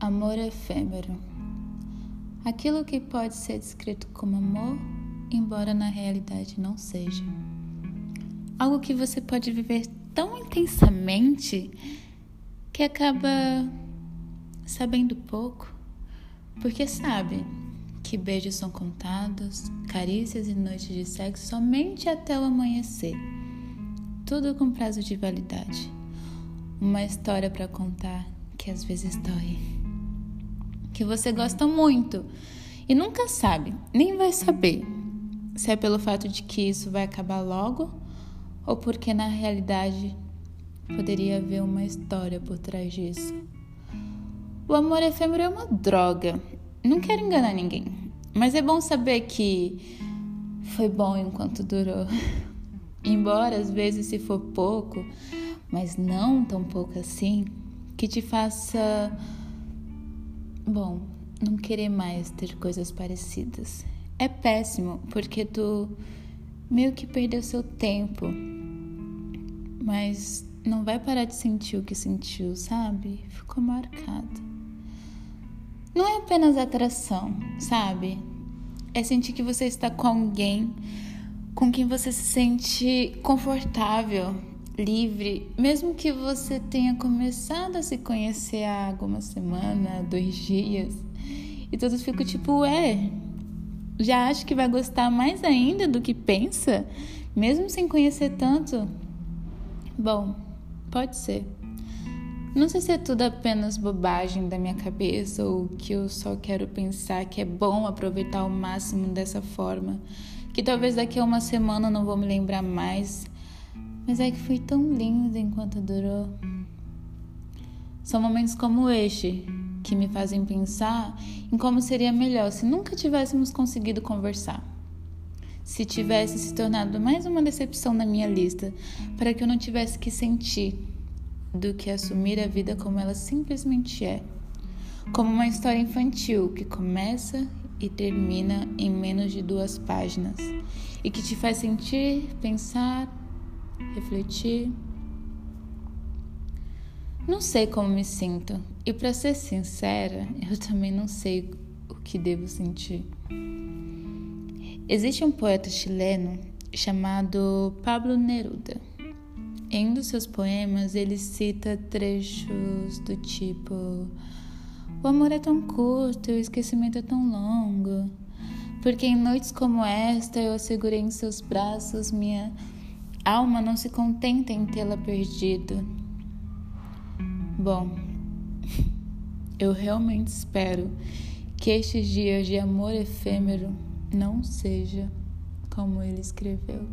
amor efêmero. Aquilo que pode ser descrito como amor, embora na realidade não seja. Algo que você pode viver tão intensamente que acaba sabendo pouco, porque sabe que beijos são contados, carícias e noites de sexo somente até o amanhecer. Tudo com prazo de validade. Uma história para contar que às vezes dói. Que você gosta muito e nunca sabe, nem vai saber, se é pelo fato de que isso vai acabar logo ou porque na realidade poderia haver uma história por trás disso. O amor efêmero é uma droga. Não quero enganar ninguém, mas é bom saber que foi bom enquanto durou. Embora às vezes se for pouco, mas não tão pouco assim, que te faça, bom, não querer mais ter coisas parecidas. É péssimo, porque tu meio que perdeu seu tempo, mas não vai parar de sentir o que sentiu, sabe? Ficou marcado. Não é apenas atração, sabe? É sentir que você está com alguém com quem você se sente confortável, livre, mesmo que você tenha começado a se conhecer há alguma semana, dois dias, e todos ficam tipo, ué, já acha que vai gostar mais ainda do que pensa, mesmo sem conhecer tanto? Bom, pode ser. Não sei se é tudo apenas bobagem da minha cabeça ou que eu só quero pensar que é bom aproveitar ao máximo dessa forma, que talvez daqui a uma semana não vou me lembrar mais mas é que foi tão lindo enquanto durou. São momentos como este que me fazem pensar em como seria melhor se nunca tivéssemos conseguido conversar. Se tivesse se tornado mais uma decepção na minha lista, para que eu não tivesse que sentir do que assumir a vida como ela simplesmente é. Como uma história infantil que começa e termina em menos de duas páginas e que te faz sentir, pensar, refletir. Não sei como me sinto e, para ser sincera, eu também não sei o que devo sentir. Existe um poeta chileno chamado Pablo Neruda. Em um dos seus poemas, ele cita trechos do tipo: O amor é tão curto o esquecimento é tão longo. Porque em noites como esta eu segurei em seus braços minha alma não se contenta em tê-la perdido. Bom, eu realmente espero que estes dias de amor efêmero não seja como ele escreveu.